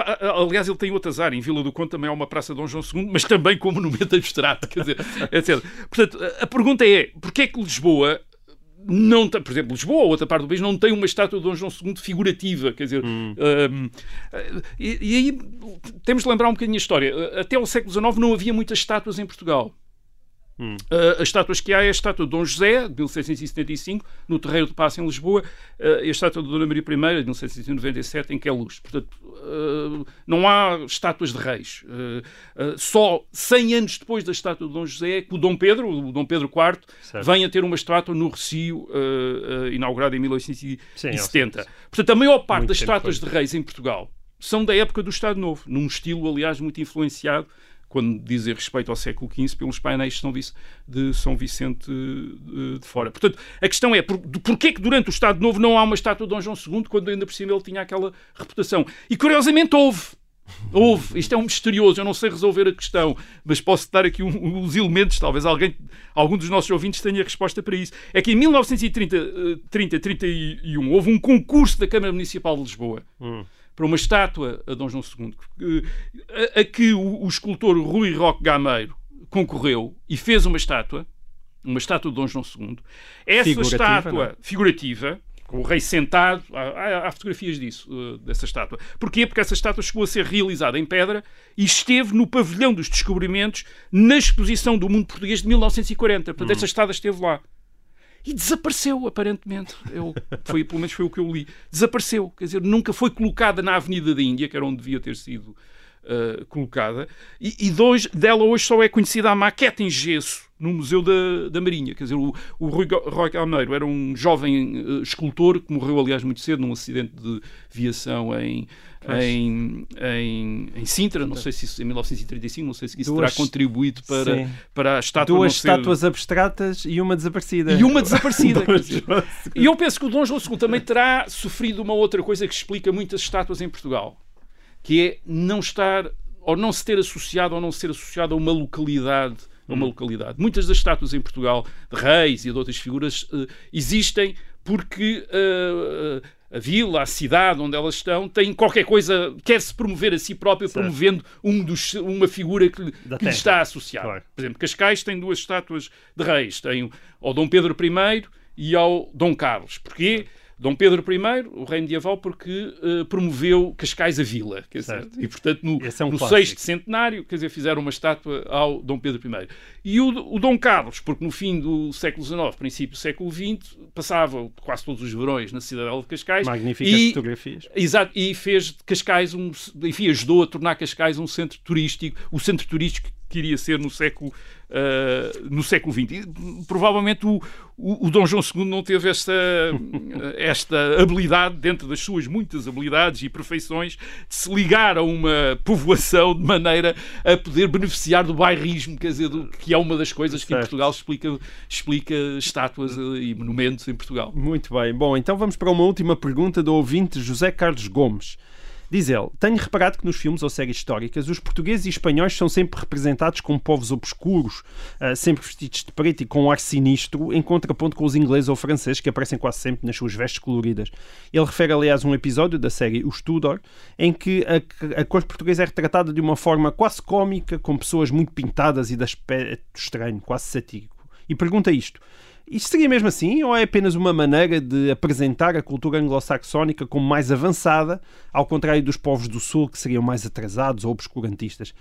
Aliás, ele tem outro azar. Em Vila do Conde também há uma Praça Dom João II, mas também com monumento abstrato. Quer dizer, etc. Portanto, a pergunta é: porquê é que Lisboa não tem, por exemplo, Lisboa ou outra parte do país não tem uma estátua de Dom João II figurativa, quer dizer, hum. um, e, e, aí temos de lembrar um bocadinho a história. Até o século XIX não havia muitas estátuas em Portugal. Hum. Uh, as estátuas que há é a estátua de Dom José, de 1775, no Terreiro de Passo, em Lisboa, uh, e a estátua de Dona Maria I, de 1797, em Queluz. Portanto, uh, não há estátuas de reis. só 100 anos depois da estátua de Dom José é que o Dom Pedro, o Dom Pedro IV, certo. vem a ter uma estátua no Recio, inaugurada em 1870. Sim, Portanto, a maior parte das estátuas de reis em Portugal são da época do Estado Novo, num estilo, aliás, muito influenciado quando dizem respeito ao século XV, pelos painéis de São, de São Vicente de, de, Fora. Portanto, a questão é, por, porquê que durante o Estado Novo não há uma estátua de Dom João II, quando ainda por cima ele tinha aquela reputação? E curiosamente houve. Houve, isto é um misterioso, eu não sei resolver a questão, mas posso dar aqui um, elementos, talvez alguém, algum dos nossos ouvintes tenha resposta para isso. É que em 1930, 30, 31 houve um concurso da Câmara Municipal de Lisboa. Hum para uma estátua a Dom João II, a, a que o, o, escultor Rui Roque Gameiro concorreu e fez uma estátua, uma estátua de Dom João II. Essa figurativa, estátua não? figurativa, com o rei sentado, há, há fotografias disso, uh, dessa estátua. Porquê? Porque essa estátua chegou a ser realizada em pedra e esteve no pavilhão dos descobrimentos na exposição do mundo português de 1940. Portanto, hum. essa estátua esteve lá e desapareceu, aparentemente. Eu, foi, pelo menos foi o que eu li. Desapareceu. Quer dizer, nunca foi colocada na Avenida da Índia, que era onde devia ter sido uh, colocada. E, e dois, dela hoje só é conhecida a maquete em gesso no Museu da, da Marinha. Quer dizer, o, o Rui, Rui Calmeiro era um jovem uh, escultor que morreu, aliás, muito cedo num acidente de viação em, em, em, em, Sintra, não sei se isso, em 1935, não sei se isso Duas, terá contribuído para, para a estátua Duas estátuas abstratas e uma desaparecida. E uma desaparecida. e eu penso que o Dom João II também terá sofrido uma outra coisa que explica muitas estátuas em Portugal, que é não estar ou não se ter associado ou não ser associado a uma localidade a uma hum. localidade. Muitas das estátuas em Portugal, de reis e de outras figuras, uh, existem porque uh, a vila, a cidade onde elas estão, tem qualquer coisa, quer-se promover a si própria, certo. promovendo um dos, uma figura que, que lhe está associada. Claro. Por exemplo, Cascais tem duas estátuas de reis. Tem ao Dom Pedro I e ao Dom Carlos. Porquê? Dom Pedro I, o rei medieval, porque uh, promoveu Cascais a vila. Quer dizer, e, portanto, no, é um no sexto centenário, quer dizer, fizeram uma estátua ao Dom Pedro I. E o, o Dom Carlos, porque no fim do século XIX, princípio do século XX, passava quase todos os verões na cidadela de Cascais. Magníficas e, fotografias. Exato, e fez de Cascais um... Enfim, ajudou a tornar Cascais um centro turístico, o centro turístico que iria ser no século, uh, no século XX. E, provavelmente o, o, o, Dom João II não teve esta, esta habilidade, dentro das suas muitas habilidades e perfeições, de se ligar a uma povoação de maneira a poder beneficiar do bairrismo, quer dizer, do, que é uma das coisas que em Portugal explica, explica estátuas e monumentos em Portugal. Muito bem. Bom, então vamos para uma última pergunta do ouvinte José Carlos Gomes. Diz ele: Tenho reparado que nos filmes ou séries históricas os portugueses e espanhóis são sempre representados como povos obscuros, uh, sempre vestidos de preto e com um ar sinistro, em contraponto com os ingleses ou franceses que aparecem quase sempre nas suas vestes coloridas. Ele refere, aliás, um episódio da série Os Tudor, em que a, a cor portuguesa é retratada de uma forma quase cómica, com pessoas muito pintadas e de aspecto estranho, quase satírico. E pergunta isto: isto seria mesmo assim ou é apenas uma maneira de apresentar a cultura anglo-saxónica como mais avançada, ao contrário dos povos do Sul que seriam mais atrasados ou obscurantistas?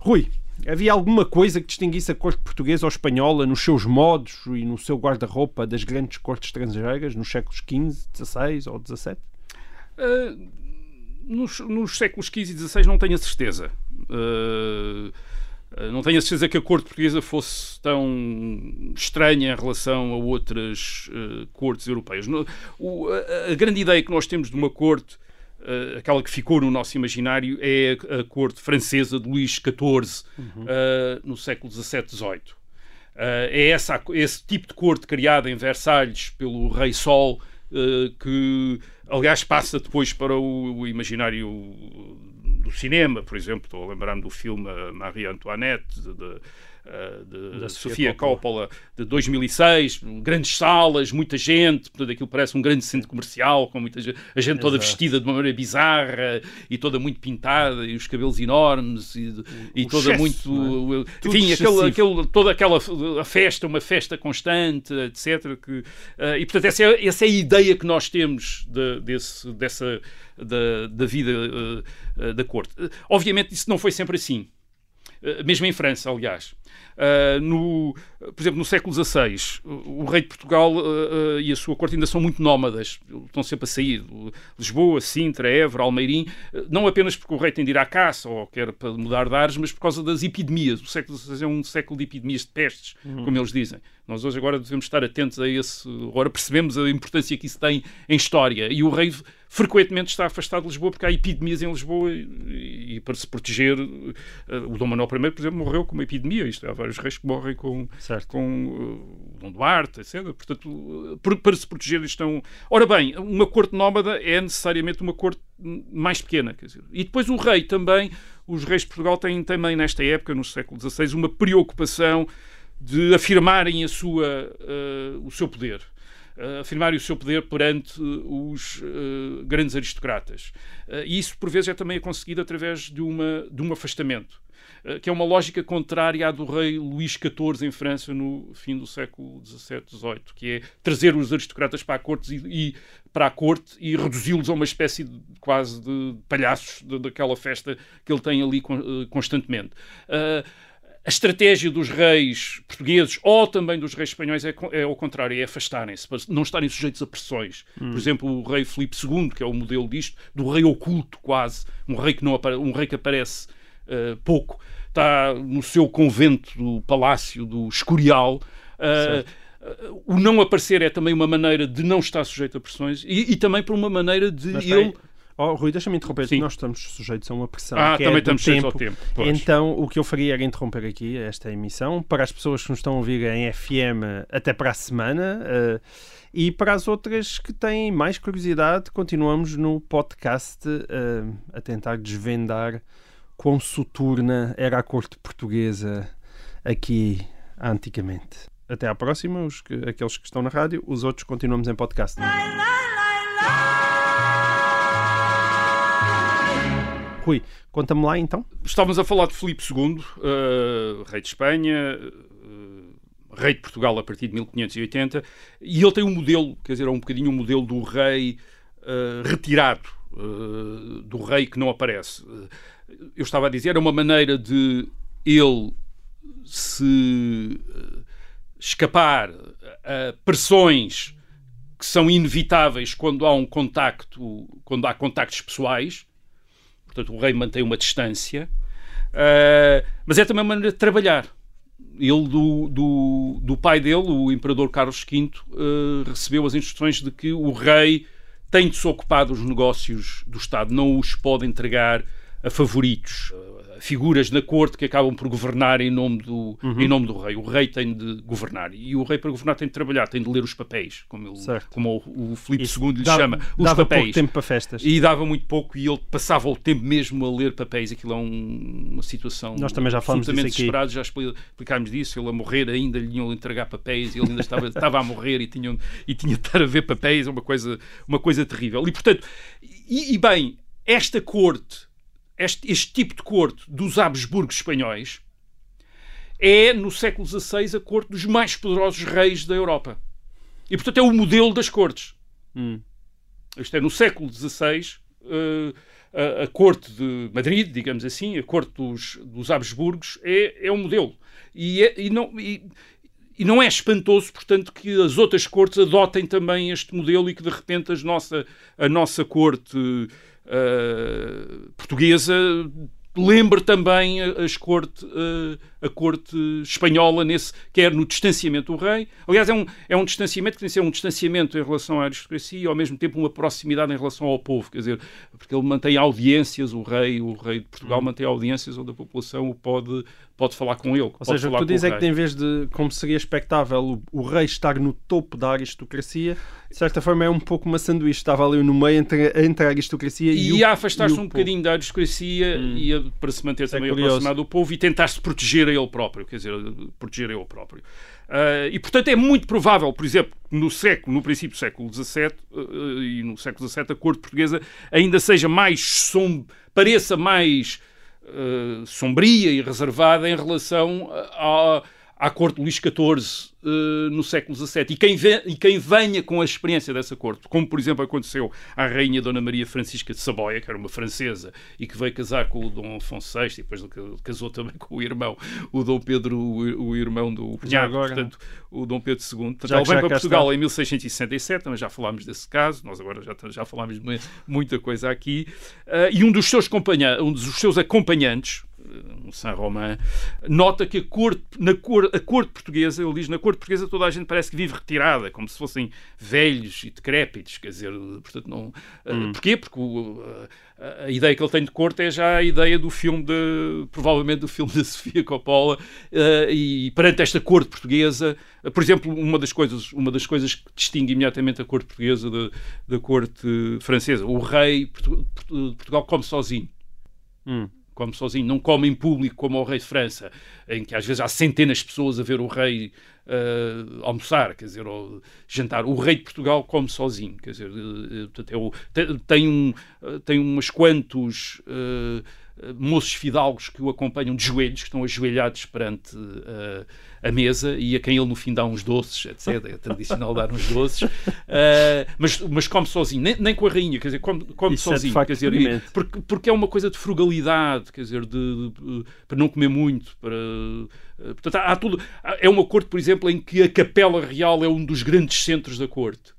Rui, havia alguma coisa que distinguisse a corte portuguesa ou espanhola nos seus modos e no seu guarda-roupa das grandes cortes estrangeiras nos séculos XV, XVI ou XVII? Uh, nos, nos, séculos XV e XVI não tenho a certeza. Uh, não tenho a certeza que a corte portuguesa fosse tão estranha em relação a outras uh, cortes europeias. No, o, a, a, grande ideia que nós temos de uma corte, uh, aquela que ficou no nosso imaginário, é a, a corte francesa de Luís XIV, uhum. uh, no século XVII, XVIII. É essa, esse tipo de corte criada em Versalhes pelo Rei Sol que, aliás, passa depois para o, o imaginário do cinema, por exemplo, estou a lembrar-me do filme Marie Antoinette, de, de, eh, de, da Sofia Coppola. Coppola. de 2006, grandes salas, muita gente, portanto aquilo parece um grande centro comercial, com muita gente, a gente toda vestida de uma maneira bizarra e toda muito pintada e os cabelos enormes e, e toda excesso, muito, é? enfim, aquele, aquele, toda aquela a festa, uma festa constante, etc. Que, uh, e portanto essa é, essa é a ideia que nós temos de, desse, dessa da, da vida uh, uh, da corte. obviamente isso não foi sempre assim. mesmo em França, aliás. Uh, no, por exemplo, no século XVI, o, o rei de Portugal uh, uh, e a sua corte ainda são muito nómadas, estão sempre a sair. Lisboa, Sintra, Évora, Almeirim, não apenas porque o rei tem de ir à caça ou quer para mudar de ares, mas por causa das epidemias. O século XVI é um século de epidemias de pestes, uhum. como eles dizem. Nós hoje agora devemos estar atentos a esse. Agora percebemos a importância que isso tem em história. E o rei frequentemente está afastado de Lisboa porque há epidemias em Lisboa e, e para se proteger. O Dom Manuel I, por exemplo, morreu com uma epidemia. Isto, há vários reis que morrem com, com uh, Dom Duarte, etc. Portanto, uh, por, para se proteger estão. Ora bem, uma corte nómada é necessariamente uma corte mais pequena. Quer dizer. E depois o rei também. Os reis de Portugal têm também, nesta época, no século XVI, uma preocupação de afirmarem a sua, uh, o seu poder. Uh, afirmarem o seu poder perante os uh, grandes aristocratas. e isso, por vezes, é também conseguido através de, uma, de um afastamento, que é uma lógica contrária à do rei Luís XIV em França no fim do século XVII, XVIII, que é trazer os aristocratas para a corte e, e para a corte e reduzi-los a uma espécie de, quase de palhaços daquela festa que ele tem ali constantemente. Uh, a estratégia dos reis portugueses ou também dos reis espanhóis é, é ao contrário, é afastarem-se, para não estarem sujeitos a pressões. Hum. Por exemplo, o rei Filipe II, que é o modelo disto, do rei oculto quase, um rei que, não um rei que aparece uh, pouco, está no seu convento do palácio do Escorial. Uh, o não aparecer é também uma maneira de não estar sujeito a pressões e, e também por uma maneira de Mas ele... Tem Oh, Rui, deixa-me interromper. Sim. Nós estamos sujeitos a uma pressão. Ah, que também é estamos sujeitos ao tempo. Pois. Então, o que eu faria era interromper aqui esta emissão para as pessoas que nos estão a ouvir em FM até para a semana. Uh, e para as outras que têm mais curiosidade, continuamos no podcast uh, a tentar desvendar quão soturna era a corte portuguesa aqui antigamente. Até à próxima, os que, aqueles que estão na rádio, os outros continuamos em podcast. Rui, conta-me lá então. Estávamos a falar de Filipe II, uh, rei de Espanha, uh, rei de Portugal a partir de 1580, e ele tem um modelo, quer dizer, é um bocadinho um modelo do rei uh, retirado, do rei que não aparece. Eu estava a dizer, era uma maneira de ele se escapar a pressões que são inevitáveis quando há um contacto, quando há contactos pessoais, Portanto, o rei mantém uma distância, uh, mas é também uma maneira de trabalhar. Ele, do, do, do pai dele, o imperador Carlos V, uh, recebeu as instruções de que o rei tem de se ocupar dos negócios do Estado, não os pode entregar a favoritos figuras na corte que acabam por governar em nome, do, uhum. em nome do rei. O rei tem de governar. E o rei, para governar, tem de trabalhar, tem de ler os papéis, como, ele, como o, o Filipe II lhe dava, chama. Os dava papéis. pouco tempo para festas. E dava muito pouco e ele passava o tempo mesmo a ler papéis. Aquilo é um, uma situação Nós também já falamos absolutamente desesperada, já explicámos disso. Ele a morrer ainda lhe iam entregar papéis e ele ainda estava, estava a morrer e tinha, e tinha de estar a ver papéis. É uma coisa, uma coisa terrível. E, portanto, e, e bem, esta corte este, este tipo de corte dos Habsburgos espanhóis é, no século XVI, a corte dos mais poderosos reis da Europa. E, portanto, é o modelo das cortes. Hum. Isto é, no século XVI, uh, a, a, corte de Madrid, digamos assim, a corte dos, dos Habsburgos, é, é um modelo. E, é, e, não, e, e não é espantoso, portanto, que as outras cortes adotem também este modelo e que, de repente, as nossa, a nossa corte uh, portuguesa lembre também as, corte, uh, a corte espanhola, nesse, quer no distanciamento do rei. Aliás, é um, é um distanciamento que tem que ser um distanciamento em relação à aristocracia e, ao mesmo tempo, uma proximidade em relação ao povo. Quer dizer, porque ele mantém audiências, o rei, o rei de Portugal mantém audiências onde a população o pode, pode falar com ele. Ou seja, o que tu dizes é que, em vez de, como seria expectável, o, o rei estar no topo da aristocracia, de certa forma é um pouco uma sanduíche, estava ali no meio entre, entre a aristocracia e, e o a afastar-se um povo. bocadinho da aristocracia Hum. e para se manter também curioso. aproximado do povo e tentar-se proteger a ele próprio, quer dizer, proteger ele próprio. Ah, e, portanto, é muito provável, por exemplo, no século, no princípio do século XVII ah, e no século XVII, a corte portuguesa ainda seja mais som pareça mais ah, sombria e reservada em relação à, corte Luís XIV ah, no século XVII. E quem, e quem venha com a experiência dessa corte, como por exemplo aconteceu à rainha Dona Maria Francisca de Saboia, que era uma francesa e que veio casar com o Dom Afonso VI e depois casou também com o irmão, o Dom Pedro, o, o irmão do cunhado, portanto, o Dom Pedro II. Portanto, Já ele que vem para Portugal está. em 1667, também já falámos desse caso, nós agora já, já falámos de mu- muita coisa aqui, Ah, e um dos seus, companha, um dos seus acompanhantes, um Saint-Romain, nota que a corte, na cor, a corte portuguesa, ele diz, na corte portuguesa toda a gente parece que vive retirada, como se fossem velhos e decrépitos, quer dizer, portanto não... ah, Porquê? Porque o, a, a ideia que ele tem de corte é já a ideia do filme, de, provavelmente do filme da Sofia Coppola, ah, e perante esta corte portuguesa, por exemplo, uma das coisas, uma das coisas que distingue imediatamente a corte portuguesa da, da corte francesa, o rei de Portugal come sozinho Hum. Come sozinho, não come em público como o rei de França, em que às vezes há centenas de pessoas a ver o rei eh, almoçar, quer dizer, ou jantar. O rei de Portugal come sozinho, quer dizer, eh, é tem, tem, um, eh, tem umas quantos eh, moços fidalgos que o acompanham de joelhos, que estão ajoelhados perante a mesa e a quem ele no fim dá uns doces, etc. É tradicional dar uns doces, Eh, mas, mas come sozinho, nem, nem com a rainha, quer dizer, come, come Isso é sozinho, facto quer dizer, e- porque, porque é uma coisa de frugalidade, quer dizer, de, de- para não comer muito, para eh, portanto, há, há tudo. há- É uma corte, por exemplo, em que a Capela Real é um dos grandes centros da corte.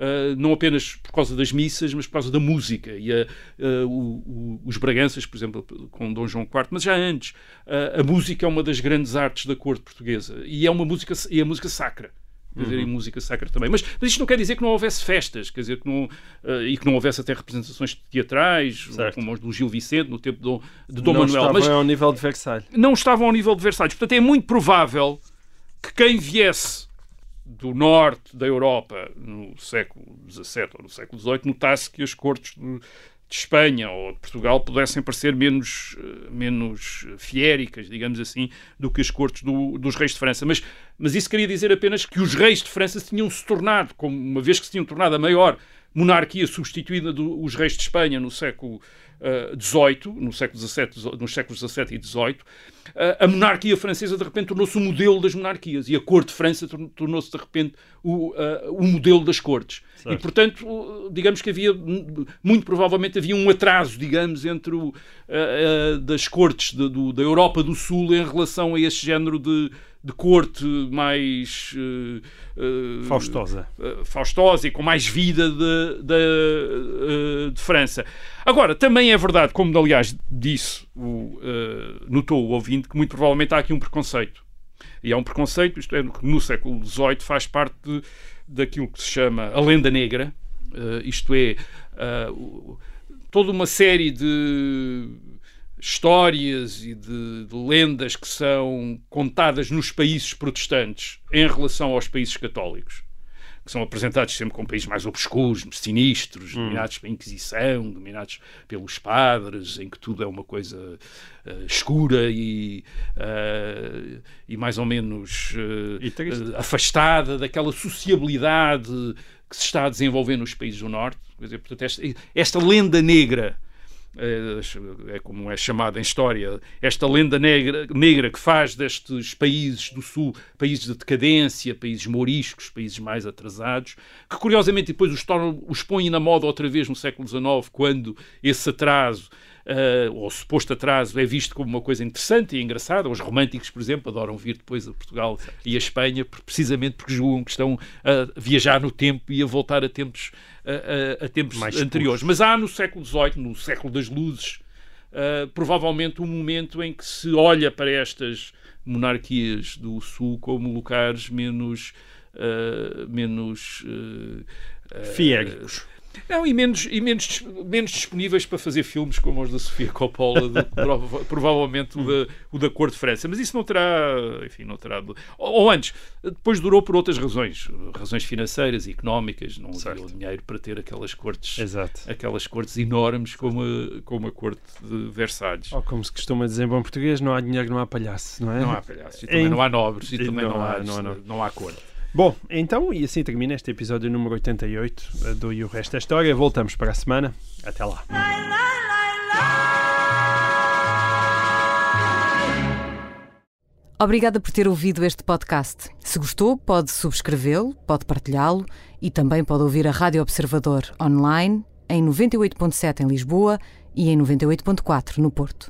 Uh, não apenas por causa das missas, mas por causa da música. E a- uh, o- o- os Braganças, por exemplo, com Dom João IV, mas já antes, uh, a música é uma das grandes artes da corte portuguesa. E é uma música, e a música sacra. Quer dizer, e música sacra também. Mas, mas isto não quer dizer que não houvesse festas, quer dizer, que não, uh, e que não houvesse até representações teatrais, Certo. como as do Gil Vicente, no tempo de Dom, de Dom não Manuel. estava Mas ao nível de Versailles. não estavam ao nível de Versalhes. Portanto, é muito provável que quem viesse do norte da Europa no século XVII ou no século XVIII notasse que as cortes de, Espanha ou de Portugal pudessem parecer menos, eh, menos fiéricas, digamos assim, do que as cortes do- dos reis de França. Mas, mas isso queria dizer apenas que os reis de França tinham-se tornado, como uma vez que se tinham tornado a maior monarquia substituída dos reis de Espanha no século XVIII, no século XVII, nos séculos XVII e XVIII, eh, a monarquia francesa de repente tornou-se o modelo das monarquias e a corte de França tor- tornou-se de repente o, eh, o modelo das cortes. E portanto, digamos que havia, muito provavelmente havia um atraso, digamos, entre o, eh, eh, das cortes de- do- da Europa do Sul em relação a esse género de, de corte mais eh, eh, Faustosa. uh, faustosa e com mais vida de, de, uh, de França. Agora, também é verdade, como aliás disse, o, uh, notou o ouvinte, que muito provavelmente há aqui um preconceito. E há um preconceito, isto é, no século XVIII faz parte de- daquilo que se chama a lenda negra, uh, isto é, uh, toda uma série de histórias e de, de lendas que são contadas nos países protestantes em relação aos países católicos que são apresentados sempre como países mais obscuros, sinistros, dominados pela Inquisição, dominados pelos padres, em que tudo é uma coisa eh, escura e, eh, e mais ou menos eh, afastada daquela sociabilidade que se está a desenvolver nos países do Norte. Quer dizer, portanto, esta, esta lenda negra é como é chamada em história, esta lenda negra, negra que faz destes países do Sul países de decadência, países mouriscos, países mais atrasados, que curiosamente depois os, tornam, os põem na moda outra vez no século XIX, quando esse atraso, eh, ou suposto atraso, é visto como uma coisa interessante e engraçada. Os românticos, por exemplo, adoram vir depois a Portugal e a Espanha, precisamente porque julgam que estão a viajar no tempo e a voltar a tempos, a, a- a tempos Mais anteriores. Mas há no século XVIII, no século das luzes, uh, provavelmente um momento em que se olha para estas monarquias do Sul como lugares menos. Uh, menos uh, Fiéricos. Não, e menos, e menos, menos disponíveis para fazer filmes como os da Sofia Coppola, do, prova, provavelmente o da, o da Cor de França. Mas isso não terá, enfim, não terá. Ou, ou antes, depois durou por outras razões, razões financeiras e económicas, não havia o dinheiro para ter aquelas cortes, Exato. aquelas cortes enormes como a, como a corte de Versalhes. Ou como se costuma dizer em bom português, não há dinheiro, não há palhaço, não é? Não há palhaços, e também Em- não há nobres, e, e também não não, há- há, não há não, há corte. Bom, então, e assim termina este episódio número 88 eh, do E o Resto da História. Voltamos para a semana. Até lá. Obrigada por ter ouvido este podcast. Se gostou, pode subscrevê-lo, pode partilhá-lo e também pode ouvir a Rádio Observador online em 98.7 em Lisboa e em 98.4 no Porto.